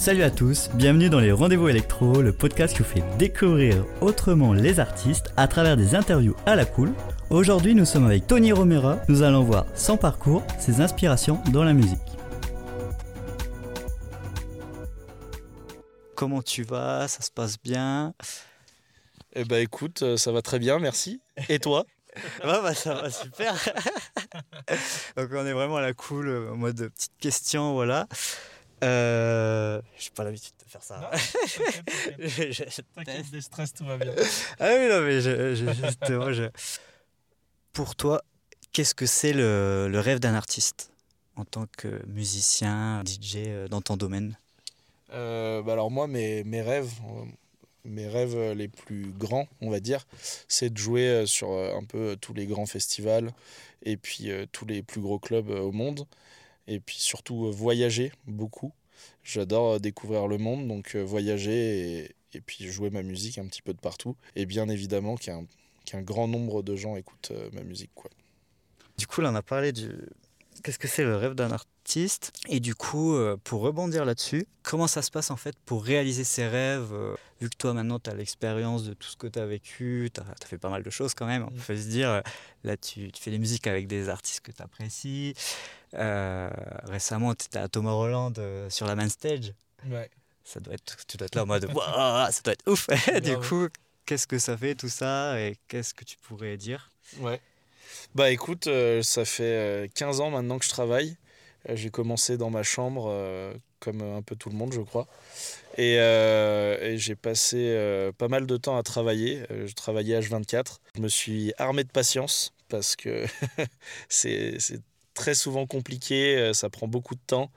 Salut à tous, bienvenue dans les Rendez-vous Électro, le podcast qui vous fait découvrir autrement les artistes à travers des interviews à la cool. Aujourd'hui, nous sommes avec Tony Romera. Nous allons voir son parcours, ses inspirations dans la musique. Comment tu vas? Ça se passe bien? Eh ben écoute, euh, ça va très bien, merci. Et toi? Ouais, bah, ça va super. Donc on est vraiment à la cool, euh, en mode petite question, voilà. Euh, j'ai pas l'habitude de faire ça. T'inquiète, des stress, tout va bien. ah oui, non, mais je, je- Pour toi, qu'est-ce que c'est le, le rêve d'un artiste en tant que musicien, DJ euh, dans ton domaine? Euh, bah alors moi, mes, mes rêves, euh, mes rêves les plus grands, on va dire, c'est de jouer sur un peu tous les grands festivals et puis tous les plus gros clubs au monde. Et puis surtout euh, voyager beaucoup. J'adore euh, découvrir le monde, donc euh, voyager et, et puis jouer ma musique un petit peu de partout. Et bien évidemment qu'un qu'un grand nombre de gens écoutent ma musique. Quoi. Du coup, là, on a parlé du. Qu'est-ce que c'est le rêve d'un artiste? Et du coup, pour rebondir là-dessus, comment ça se passe en fait pour réaliser ses rêves euh, Vu que toi, maintenant, tu as l'expérience de tout ce que tu as vécu, tu as, fait pas mal de choses quand même, on Mm. peut se dire. euh, Là, tu, tu fais des musiques avec des artistes que tu apprécies. Euh, récemment, tu étais à Tomorrowland sur la main stage. Ouais. Ça doit être, tu dois être là en mode Waouh, ça doit être ouf. du coup, qu'est-ce que ça fait tout ça et qu'est-ce que tu pourrais dire? Ouais. Bah écoute, euh, ça fait euh, 15 ans maintenant que je travaille. Euh, J'ai commencé dans ma chambre, euh, comme un peu tout le monde, je crois. Et, euh, j'ai passé euh, pas mal de temps à travailler. Euh, je travaillais H24. Je me suis armé de patience parce que c'est très souvent compliqué, euh, ça prend beaucoup de temps.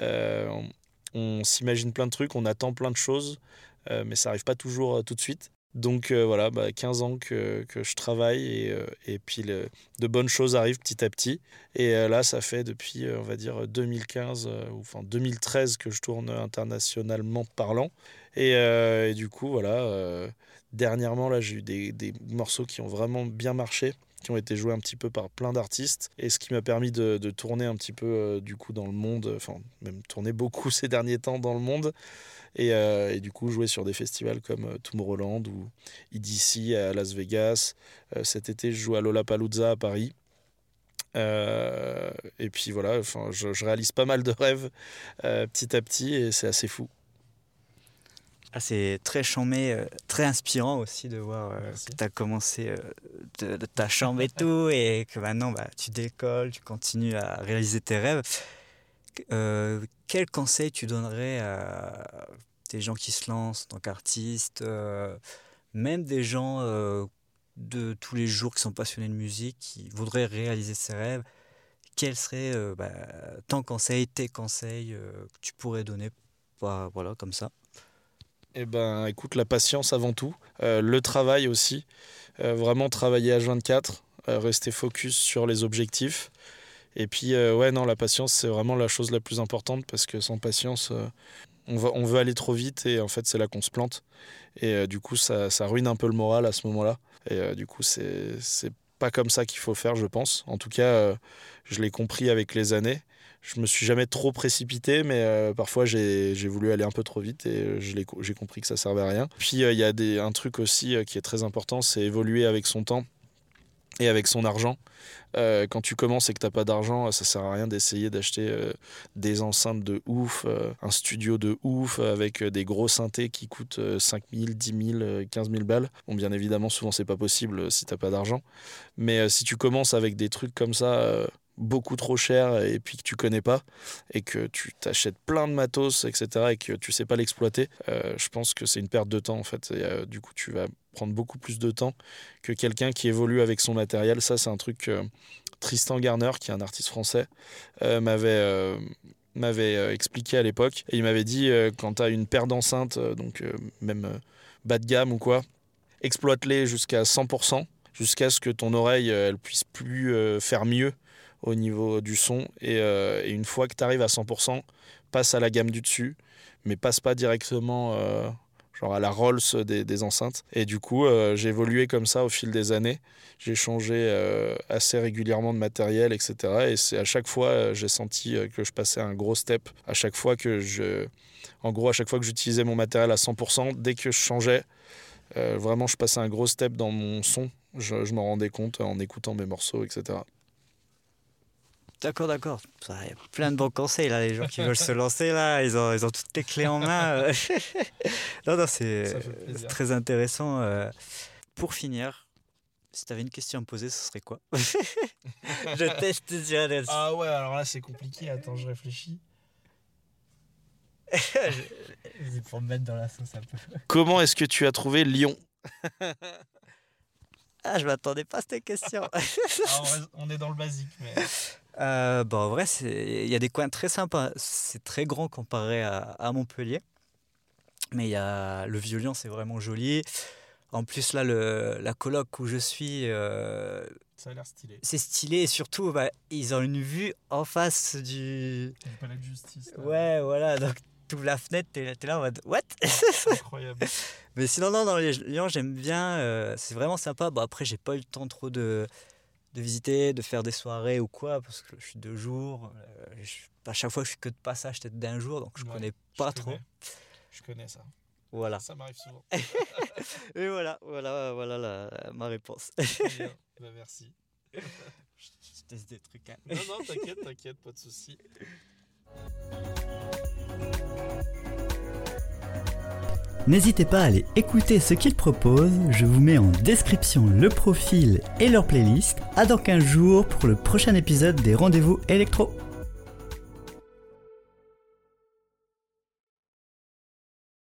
Euh, on s'imagine plein de trucs, on attend plein de choses, euh, mais ça n'arrive pas toujours euh, tout de suite. Donc euh, voilà, bah, 15 ans que, que je travaille et, euh, et puis de bonnes choses arrivent petit à petit. Et euh, là, ça fait depuis, on va dire, 2015, euh, ou enfin 2013 que je tourne internationalement parlant. Et, et du coup, voilà, dernièrement, là, j'ai eu des, des morceaux qui ont vraiment bien marché qui ont été joués un petit peu par plein d'artistes et ce qui m'a permis de, tourner un petit peu euh, du coup dans le monde, enfin même tourner beaucoup ces derniers temps dans le monde et, euh, et du coup jouer sur des festivals comme euh, Tomorrowland ou EDC à Las Vegas. Euh, cet été, je joue à Lollapalooza à Paris. Euh, et puis voilà, enfin, je, réalise pas mal de rêves euh, petit à petit et c'est assez fou. Ah, c'est très chambé, euh, très inspirant aussi de voir euh, Merci. que tu as commencé euh, de, de ta chambre et tout, et que maintenant bah, tu décolles, tu continues à réaliser tes rêves. Euh, quel conseil tu donnerais à des gens qui se lancent en tant qu'artistes, euh, même des gens euh, de tous les jours qui sont passionnés de musique, qui voudraient réaliser ses rêves Quels seraient bah, ton conseil, tes conseils que tu pourrais donner bah, voilà, comme ça? Eh ben, écoute, la patience avant tout, Euh, le travail aussi, Euh, vraiment travailler à 24, euh, rester focus sur les objectifs. Et puis, euh, ouais, non, la patience, c'est vraiment la chose la plus importante parce que sans patience, on, va, on veut aller trop vite et en fait, c'est là qu'on se plante. Et du coup, ça, ça ruine un peu le moral à ce moment-là. Et du coup, c'est pas comme ça qu'il faut faire, je pense. En tout cas, je l'ai compris avec les années. Je me suis jamais trop précipité, mais euh, parfois j'ai voulu aller un peu trop vite et euh, j'ai compris que ça servait à rien. Puis euh, il y a un truc aussi qui est très important, c'est évoluer avec son temps et avec son argent. Quand tu commences et que t'as pas d'argent, ça sert à rien d'essayer d'acheter des enceintes de ouf, un studio de ouf avec des gros synthés qui coûtent euh, 5 000, 10 000, euh, 15 000 balles. Bon, bien évidemment, souvent c'est pas possible si t'as pas d'argent. Mais si tu commences avec des trucs comme ça, beaucoup trop chers et puis que tu connais pas et que tu t'achètes plein de matos, etc. et que tu sais pas l'exploiter, euh, je pense que c'est une perte de temps en fait. Et, euh, du coup, tu vas prendre beaucoup plus de temps que quelqu'un qui évolue avec son matériel. Ça, c'est un truc que Tristan Garner, qui est un artiste français, euh, m'avait euh, m'avait euh, expliqué à l'époque. Et il m'avait dit euh, quand tu as une paire d'enceintes, euh, donc euh, même euh, bas de gamme ou quoi, exploite-les jusqu'à 100%, jusqu'à ce que ton oreille euh, elle puisse plus euh, faire mieux au niveau du son. Et, euh, une fois que tu arrives à 100%, passe à la gamme du dessus, mais passe pas directement euh, genre à la Rolls des, des enceintes. Et du coup, euh, j'ai évolué comme ça au fil des années. J'ai changé euh, assez régulièrement de matériel, etc. Et c'est à chaque fois, j'ai senti que je passais un gros step. À chaque fois que je. En gros, à chaque fois que j'utilisais mon matériel à 100%, dès que je changeais, vraiment, je passais un gros step dans mon son. Je, je m'en rendais compte en écoutant mes morceaux, etc. D'accord, d'accord. Il y a plein de bons conseils là, les gens qui veulent se lancer là, ils ont, ils ont toutes les clés en main. euh. non, non, c'est c'est très intéressant. euh. Pour finir, si tu avais une question à me poser, ce serait quoi? Je teste Adels. Ah ouais, alors là, c'est compliqué. Attends, je réfléchis. C'est pour me mettre dans la sauce un peu. Comment est-ce que tu as trouvé Lyon? Ah, je m'attendais pas à cette question. On est dans le basique, mais. Euh, bah, en vrai, il y a des coins très sympas. C'est très grand comparé à, à Montpellier. Mais y a le Vieux-Lyon, c'est vraiment joli. En plus, là, le, la coloc où je suis, euh, Ça a l'air stylé. c'est stylé. Et surtout, bah, ils ont une vue en face du. Du palais de justice. Ouais, voilà. Donc, tu ouvres la fenêtre, t'es es là en mode What? Incroyable. Mais sinon, non, dans les Lyon, j'aime bien. euh, c'est vraiment sympa. Bon, après, j'ai pas eu le temps trop de, de visiter, de faire des soirées ou quoi, parce que je suis deux jours. euh, je- à chaque fois, je suis que de passage, peut-être d'un jour, donc je Ouais, connais pas trop. Je connais ça. Voilà. Ça m'arrive souvent. Et voilà, voilà, voilà la- ma réponse. bah, merci. je je teste des trucs. hein. Non, non, t'inquiète, t'inquiète, pas de souci. N'hésitez pas à aller écouter ce qu'ils proposent, je vous mets en description le profil et leur playlist. À dans 15 jours pour le prochain épisode des rendez-vous électro.